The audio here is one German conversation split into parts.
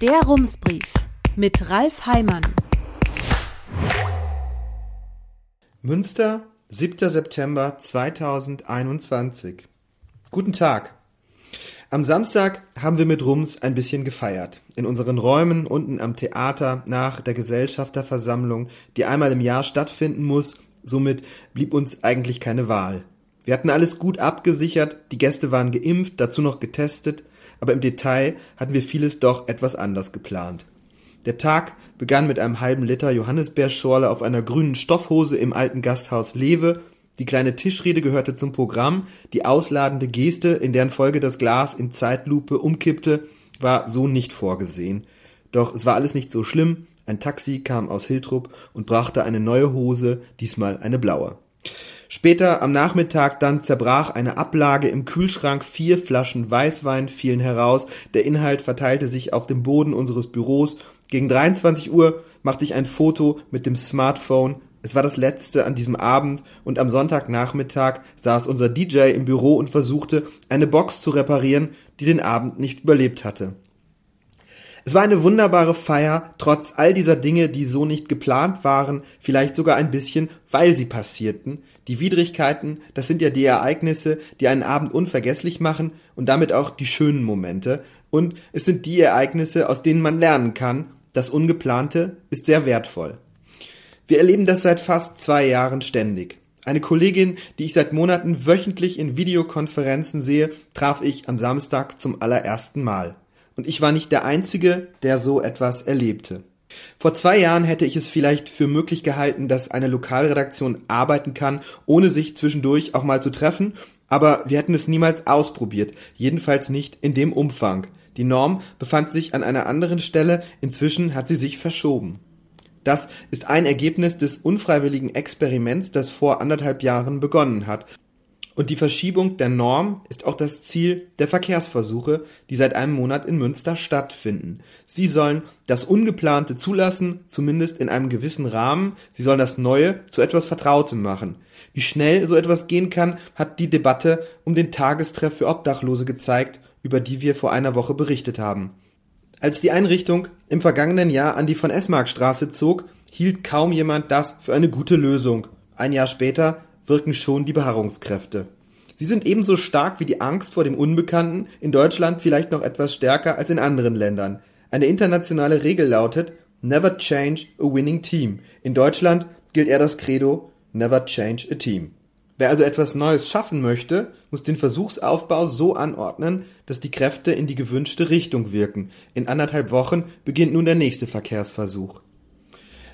Der Rumsbrief mit Ralf Heimann. Münster, 7. September 2021. Guten Tag. Am Samstag haben wir mit Rums ein bisschen gefeiert. In unseren Räumen unten am Theater nach der Gesellschafterversammlung, die einmal im Jahr stattfinden muss. Somit blieb uns eigentlich keine Wahl. Wir hatten alles gut abgesichert, die Gäste waren geimpft, dazu noch getestet, aber im Detail hatten wir vieles doch etwas anders geplant. Der Tag begann mit einem halben Liter Johannisbeerschorle auf einer grünen Stoffhose im alten Gasthaus Lewe die kleine Tischrede gehörte zum Programm, die ausladende Geste, in deren Folge das Glas in Zeitlupe umkippte, war so nicht vorgesehen. Doch es war alles nicht so schlimm, ein Taxi kam aus Hiltrup und brachte eine neue Hose, diesmal eine blaue. Später am Nachmittag dann zerbrach eine Ablage im Kühlschrank, vier Flaschen Weißwein fielen heraus, der Inhalt verteilte sich auf dem Boden unseres Büros. Gegen 23 Uhr machte ich ein Foto mit dem Smartphone es war das letzte an diesem Abend und am Sonntagnachmittag saß unser DJ im Büro und versuchte, eine Box zu reparieren, die den Abend nicht überlebt hatte. Es war eine wunderbare Feier, trotz all dieser Dinge, die so nicht geplant waren, vielleicht sogar ein bisschen, weil sie passierten. Die Widrigkeiten, das sind ja die Ereignisse, die einen Abend unvergesslich machen und damit auch die schönen Momente. Und es sind die Ereignisse, aus denen man lernen kann. Das Ungeplante ist sehr wertvoll. Wir erleben das seit fast zwei Jahren ständig. Eine Kollegin, die ich seit Monaten wöchentlich in Videokonferenzen sehe, traf ich am Samstag zum allerersten Mal. Und ich war nicht der Einzige, der so etwas erlebte. Vor zwei Jahren hätte ich es vielleicht für möglich gehalten, dass eine Lokalredaktion arbeiten kann, ohne sich zwischendurch auch mal zu treffen, aber wir hätten es niemals ausprobiert, jedenfalls nicht in dem Umfang. Die Norm befand sich an einer anderen Stelle, inzwischen hat sie sich verschoben. Das ist ein Ergebnis des unfreiwilligen Experiments, das vor anderthalb Jahren begonnen hat. Und die Verschiebung der Norm ist auch das Ziel der Verkehrsversuche, die seit einem Monat in Münster stattfinden. Sie sollen das Ungeplante zulassen, zumindest in einem gewissen Rahmen. Sie sollen das Neue zu etwas Vertrautem machen. Wie schnell so etwas gehen kann, hat die Debatte um den Tagestreff für Obdachlose gezeigt, über die wir vor einer Woche berichtet haben. Als die Einrichtung im vergangenen Jahr an die von Esmarkstraße zog, hielt kaum jemand das für eine gute Lösung. Ein Jahr später wirken schon die Beharrungskräfte. Sie sind ebenso stark wie die Angst vor dem Unbekannten, in Deutschland vielleicht noch etwas stärker als in anderen Ländern. Eine internationale Regel lautet Never change a winning team. In Deutschland gilt eher das Credo Never change a team. Wer also etwas Neues schaffen möchte, muss den Versuchsaufbau so anordnen, dass die Kräfte in die gewünschte Richtung wirken. In anderthalb Wochen beginnt nun der nächste Verkehrsversuch.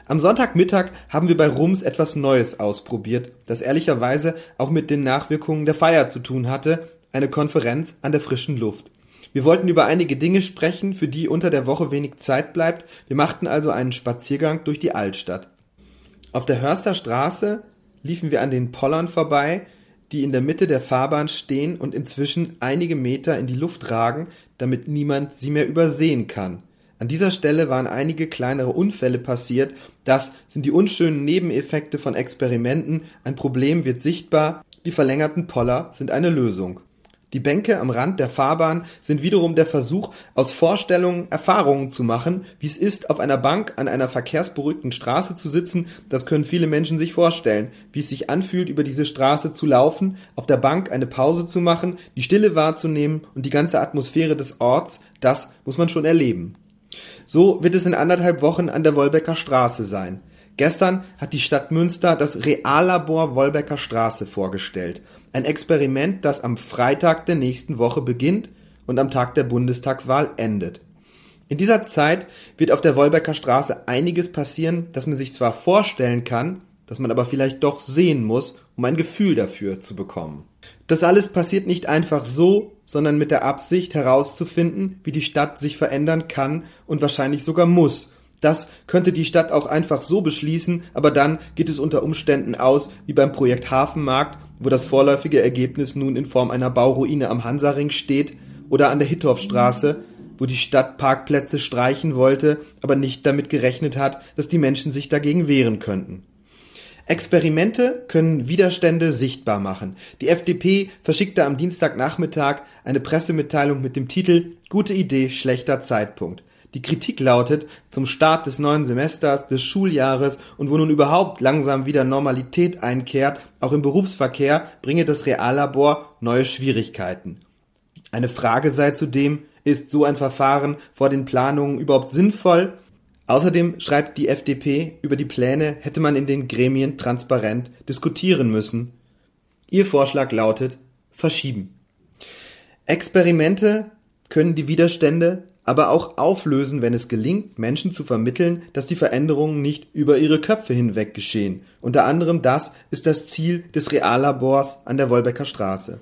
Am Sonntagmittag haben wir bei Rums etwas Neues ausprobiert, das ehrlicherweise auch mit den Nachwirkungen der Feier zu tun hatte, eine Konferenz an der frischen Luft. Wir wollten über einige Dinge sprechen, für die unter der Woche wenig Zeit bleibt. Wir machten also einen Spaziergang durch die Altstadt. Auf der Hörster Straße liefen wir an den Pollern vorbei, die in der Mitte der Fahrbahn stehen und inzwischen einige Meter in die Luft ragen, damit niemand sie mehr übersehen kann. An dieser Stelle waren einige kleinere Unfälle passiert, das sind die unschönen Nebeneffekte von Experimenten, ein Problem wird sichtbar, die verlängerten Poller sind eine Lösung. Die Bänke am Rand der Fahrbahn sind wiederum der Versuch, aus Vorstellungen Erfahrungen zu machen, wie es ist, auf einer Bank an einer verkehrsberuhigten Straße zu sitzen, das können viele Menschen sich vorstellen, wie es sich anfühlt, über diese Straße zu laufen, auf der Bank eine Pause zu machen, die Stille wahrzunehmen und die ganze Atmosphäre des Orts, das muss man schon erleben. So wird es in anderthalb Wochen an der Wolbecker Straße sein. Gestern hat die Stadt Münster das Reallabor Wolbecker Straße vorgestellt. Ein Experiment, das am Freitag der nächsten Woche beginnt und am Tag der Bundestagswahl endet. In dieser Zeit wird auf der Wolbecker Straße einiges passieren, das man sich zwar vorstellen kann, das man aber vielleicht doch sehen muss, um ein Gefühl dafür zu bekommen. Das alles passiert nicht einfach so, sondern mit der Absicht herauszufinden, wie die Stadt sich verändern kann und wahrscheinlich sogar muss. Das könnte die Stadt auch einfach so beschließen, aber dann geht es unter Umständen aus wie beim Projekt Hafenmarkt wo das vorläufige Ergebnis nun in Form einer Bauruine am Hansaring steht, oder an der Hittorfstraße, wo die Stadt Parkplätze streichen wollte, aber nicht damit gerechnet hat, dass die Menschen sich dagegen wehren könnten. Experimente können Widerstände sichtbar machen. Die FDP verschickte am Dienstagnachmittag eine Pressemitteilung mit dem Titel Gute Idee, schlechter Zeitpunkt. Die Kritik lautet, zum Start des neuen Semesters, des Schuljahres und wo nun überhaupt langsam wieder Normalität einkehrt, auch im Berufsverkehr, bringe das Reallabor neue Schwierigkeiten. Eine Frage sei zudem, ist so ein Verfahren vor den Planungen überhaupt sinnvoll? Außerdem schreibt die FDP, über die Pläne hätte man in den Gremien transparent diskutieren müssen. Ihr Vorschlag lautet verschieben. Experimente können die Widerstände aber auch auflösen, wenn es gelingt, Menschen zu vermitteln, dass die Veränderungen nicht über ihre Köpfe hinweg geschehen. Unter anderem das ist das Ziel des Reallabors an der Wolbecker Straße.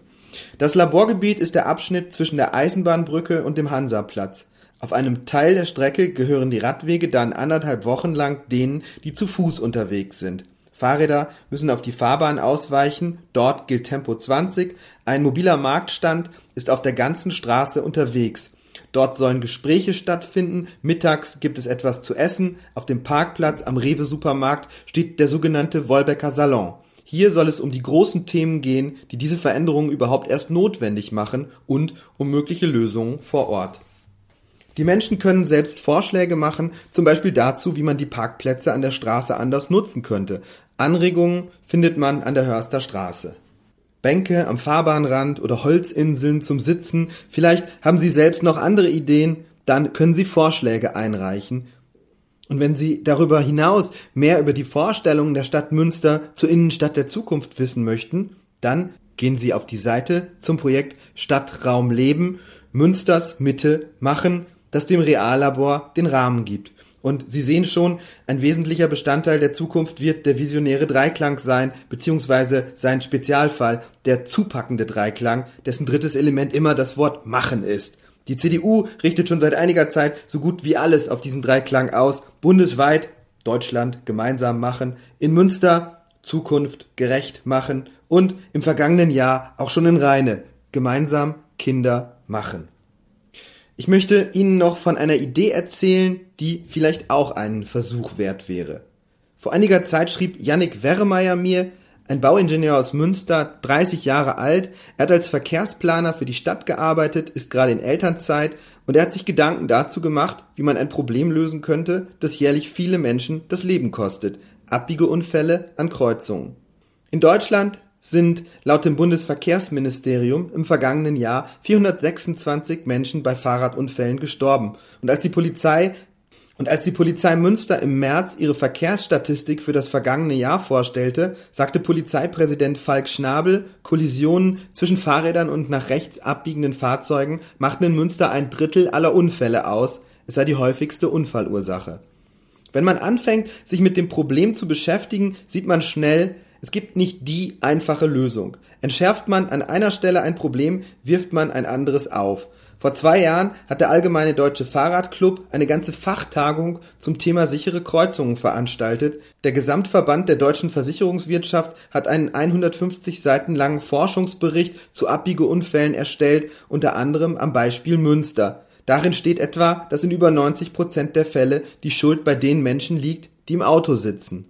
Das Laborgebiet ist der Abschnitt zwischen der Eisenbahnbrücke und dem Hansaplatz. Auf einem Teil der Strecke gehören die Radwege dann anderthalb Wochen lang denen, die zu Fuß unterwegs sind. Fahrräder müssen auf die Fahrbahn ausweichen, dort gilt Tempo 20, ein mobiler Marktstand ist auf der ganzen Straße unterwegs. Dort sollen Gespräche stattfinden, mittags gibt es etwas zu essen, auf dem Parkplatz am Rewe Supermarkt steht der sogenannte Wolbecker Salon. Hier soll es um die großen Themen gehen, die diese Veränderungen überhaupt erst notwendig machen und um mögliche Lösungen vor Ort. Die Menschen können selbst Vorschläge machen, zum Beispiel dazu, wie man die Parkplätze an der Straße anders nutzen könnte. Anregungen findet man an der Hörster Straße. Bänke am Fahrbahnrand oder Holzinseln zum Sitzen. Vielleicht haben Sie selbst noch andere Ideen, dann können Sie Vorschläge einreichen. Und wenn Sie darüber hinaus mehr über die Vorstellungen der Stadt Münster zur Innenstadt der Zukunft wissen möchten, dann gehen Sie auf die Seite zum Projekt Stadtraum Leben Münsters Mitte machen, das dem Reallabor den Rahmen gibt. Und Sie sehen schon, ein wesentlicher Bestandteil der Zukunft wird der visionäre Dreiklang sein, beziehungsweise sein Spezialfall, der zupackende Dreiklang, dessen drittes Element immer das Wort machen ist. Die CDU richtet schon seit einiger Zeit so gut wie alles auf diesen Dreiklang aus, bundesweit Deutschland gemeinsam machen, in Münster Zukunft gerecht machen und im vergangenen Jahr auch schon in Rheine gemeinsam Kinder machen. Ich möchte Ihnen noch von einer Idee erzählen, die vielleicht auch einen Versuch wert wäre. Vor einiger Zeit schrieb Yannick Werremeyer mir, ein Bauingenieur aus Münster, 30 Jahre alt, er hat als Verkehrsplaner für die Stadt gearbeitet, ist gerade in Elternzeit und er hat sich Gedanken dazu gemacht, wie man ein Problem lösen könnte, das jährlich viele Menschen das Leben kostet. Abbiegeunfälle an Kreuzungen. In Deutschland sind laut dem Bundesverkehrsministerium im vergangenen Jahr 426 Menschen bei Fahrradunfällen gestorben. Und als die Polizei und als die Polizei Münster im März ihre Verkehrsstatistik für das vergangene Jahr vorstellte, sagte Polizeipräsident Falk Schnabel, Kollisionen zwischen Fahrrädern und nach rechts abbiegenden Fahrzeugen machten in Münster ein Drittel aller Unfälle aus, es sei die häufigste Unfallursache. Wenn man anfängt, sich mit dem Problem zu beschäftigen, sieht man schnell, es gibt nicht die einfache Lösung. Entschärft man an einer Stelle ein Problem, wirft man ein anderes auf. Vor zwei Jahren hat der Allgemeine Deutsche Fahrradclub eine ganze Fachtagung zum Thema sichere Kreuzungen veranstaltet. Der Gesamtverband der deutschen Versicherungswirtschaft hat einen 150 Seiten langen Forschungsbericht zu Abbiegeunfällen erstellt, unter anderem am Beispiel Münster. Darin steht etwa, dass in über 90 Prozent der Fälle die Schuld bei den Menschen liegt, die im Auto sitzen.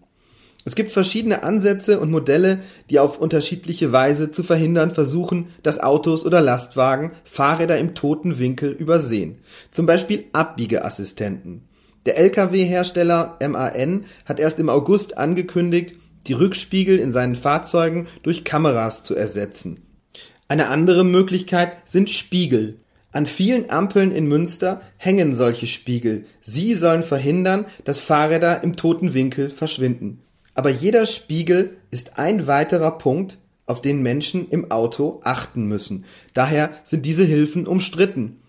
Es gibt verschiedene Ansätze und Modelle, die auf unterschiedliche Weise zu verhindern versuchen, dass Autos oder Lastwagen Fahrräder im toten Winkel übersehen. Zum Beispiel Abbiegeassistenten. Der Lkw-Hersteller MAN hat erst im August angekündigt, die Rückspiegel in seinen Fahrzeugen durch Kameras zu ersetzen. Eine andere Möglichkeit sind Spiegel. An vielen Ampeln in Münster hängen solche Spiegel. Sie sollen verhindern, dass Fahrräder im toten Winkel verschwinden. Aber jeder Spiegel ist ein weiterer Punkt, auf den Menschen im Auto achten müssen. Daher sind diese Hilfen umstritten.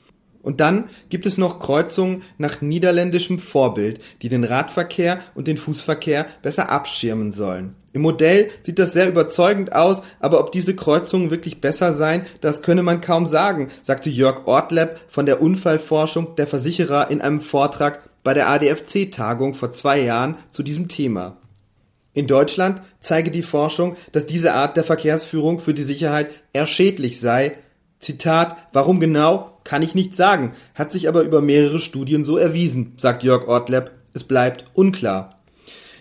Und dann gibt es noch Kreuzungen nach niederländischem Vorbild, die den Radverkehr und den Fußverkehr besser abschirmen sollen. Im Modell sieht das sehr überzeugend aus, aber ob diese Kreuzungen wirklich besser seien, das könne man kaum sagen, sagte Jörg Ortleb von der Unfallforschung der Versicherer in einem Vortrag bei der ADFC-Tagung vor zwei Jahren zu diesem Thema. In Deutschland zeige die Forschung, dass diese Art der Verkehrsführung für die Sicherheit eher schädlich sei. Zitat, warum genau, kann ich nicht sagen, hat sich aber über mehrere Studien so erwiesen, sagt Jörg Ortleb. Es bleibt unklar.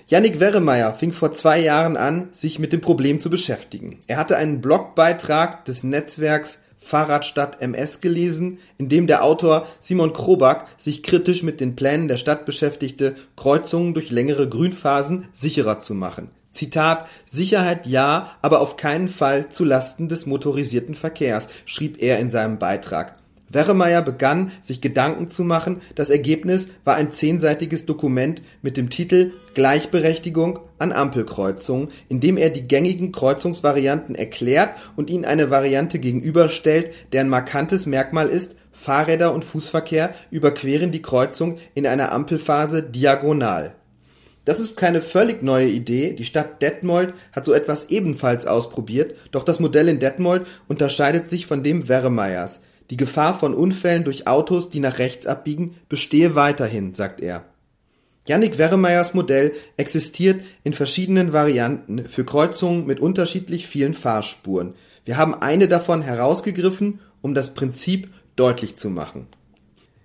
Yannick Werremeyer fing vor zwei Jahren an, sich mit dem Problem zu beschäftigen. Er hatte einen Blogbeitrag des Netzwerks Fahrradstadt MS gelesen, in dem der Autor Simon Krobak sich kritisch mit den Plänen der Stadt beschäftigte, Kreuzungen durch längere Grünphasen sicherer zu machen. Zitat Sicherheit ja, aber auf keinen Fall zu Lasten des motorisierten Verkehrs, schrieb er in seinem Beitrag. Werremeyer begann, sich Gedanken zu machen. Das Ergebnis war ein zehnseitiges Dokument mit dem Titel Gleichberechtigung an Ampelkreuzungen, in dem er die gängigen Kreuzungsvarianten erklärt und ihnen eine Variante gegenüberstellt, deren markantes Merkmal ist, Fahrräder und Fußverkehr überqueren die Kreuzung in einer Ampelphase diagonal. Das ist keine völlig neue Idee. Die Stadt Detmold hat so etwas ebenfalls ausprobiert, doch das Modell in Detmold unterscheidet sich von dem Werremeyers. Die Gefahr von Unfällen durch Autos, die nach rechts abbiegen, bestehe weiterhin, sagt er. Jannik Werremeyers Modell existiert in verschiedenen Varianten für Kreuzungen mit unterschiedlich vielen Fahrspuren. Wir haben eine davon herausgegriffen, um das Prinzip deutlich zu machen.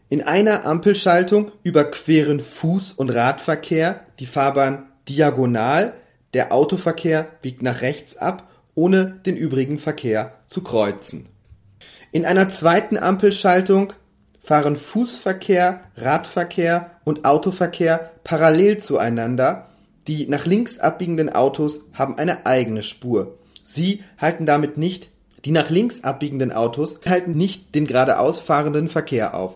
In einer Ampelschaltung überqueren Fuß- und Radverkehr die Fahrbahn diagonal, der Autoverkehr biegt nach rechts ab, ohne den übrigen Verkehr zu kreuzen. In einer zweiten Ampelschaltung fahren Fußverkehr, Radverkehr und Autoverkehr parallel zueinander, die nach links abbiegenden Autos haben eine eigene Spur. Sie halten damit nicht die nach links abbiegenden Autos halten nicht den geradeaus fahrenden Verkehr auf.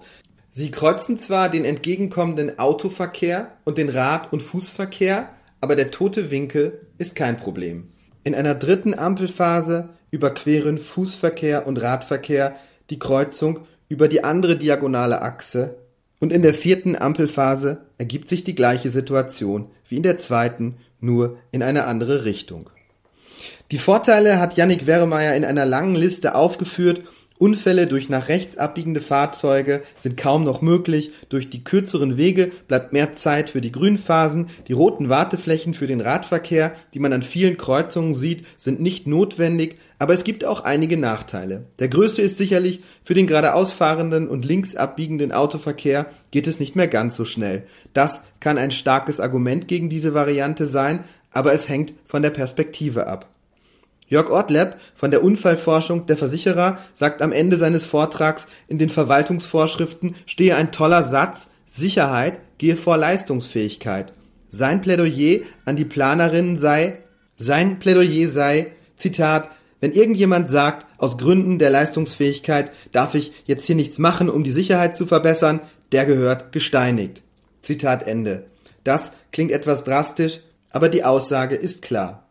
Sie kreuzen zwar den entgegenkommenden Autoverkehr und den Rad- und Fußverkehr, aber der tote Winkel ist kein Problem. In einer dritten Ampelphase überqueren Fußverkehr und Radverkehr die Kreuzung über die andere diagonale Achse und in der vierten Ampelphase ergibt sich die gleiche Situation wie in der zweiten, nur in eine andere Richtung. Die Vorteile hat Yannick Werremeyer in einer langen Liste aufgeführt Unfälle durch nach rechts abbiegende Fahrzeuge sind kaum noch möglich, durch die kürzeren Wege bleibt mehr Zeit für die Grünphasen, die roten Warteflächen für den Radverkehr, die man an vielen Kreuzungen sieht, sind nicht notwendig, aber es gibt auch einige Nachteile. Der größte ist sicherlich, für den geradeaus fahrenden und links abbiegenden Autoverkehr geht es nicht mehr ganz so schnell. Das kann ein starkes Argument gegen diese Variante sein, aber es hängt von der Perspektive ab. Jörg Ortleb von der Unfallforschung der Versicherer sagt am Ende seines Vortrags, in den Verwaltungsvorschriften stehe ein toller Satz, Sicherheit gehe vor Leistungsfähigkeit. Sein Plädoyer an die Planerinnen sei, sein Plädoyer sei, Zitat, wenn irgendjemand sagt, aus Gründen der Leistungsfähigkeit darf ich jetzt hier nichts machen, um die Sicherheit zu verbessern, der gehört gesteinigt. Zitat Ende. Das klingt etwas drastisch, aber die Aussage ist klar.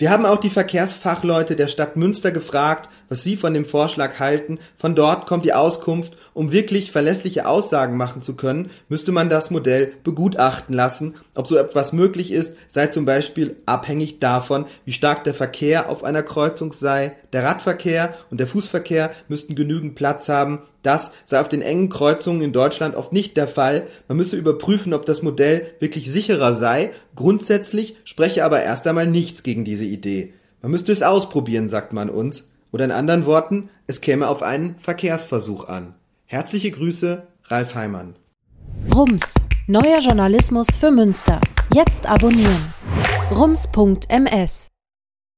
Wir haben auch die Verkehrsfachleute der Stadt Münster gefragt, was sie von dem Vorschlag halten. Von dort kommt die Auskunft, um wirklich verlässliche Aussagen machen zu können, müsste man das Modell begutachten lassen. Ob so etwas möglich ist, sei zum Beispiel abhängig davon, wie stark der Verkehr auf einer Kreuzung sei. Der Radverkehr und der Fußverkehr müssten genügend Platz haben. Das sei auf den engen Kreuzungen in Deutschland oft nicht der Fall. Man müsse überprüfen, ob das Modell wirklich sicherer sei. Grundsätzlich spreche aber erst einmal nichts gegen diese Idee. Man müsste es ausprobieren, sagt man uns. Oder in anderen Worten, es käme auf einen Verkehrsversuch an. Herzliche Grüße, Ralf Heimann. Rums, neuer Journalismus für Münster. Jetzt abonnieren. rums.ms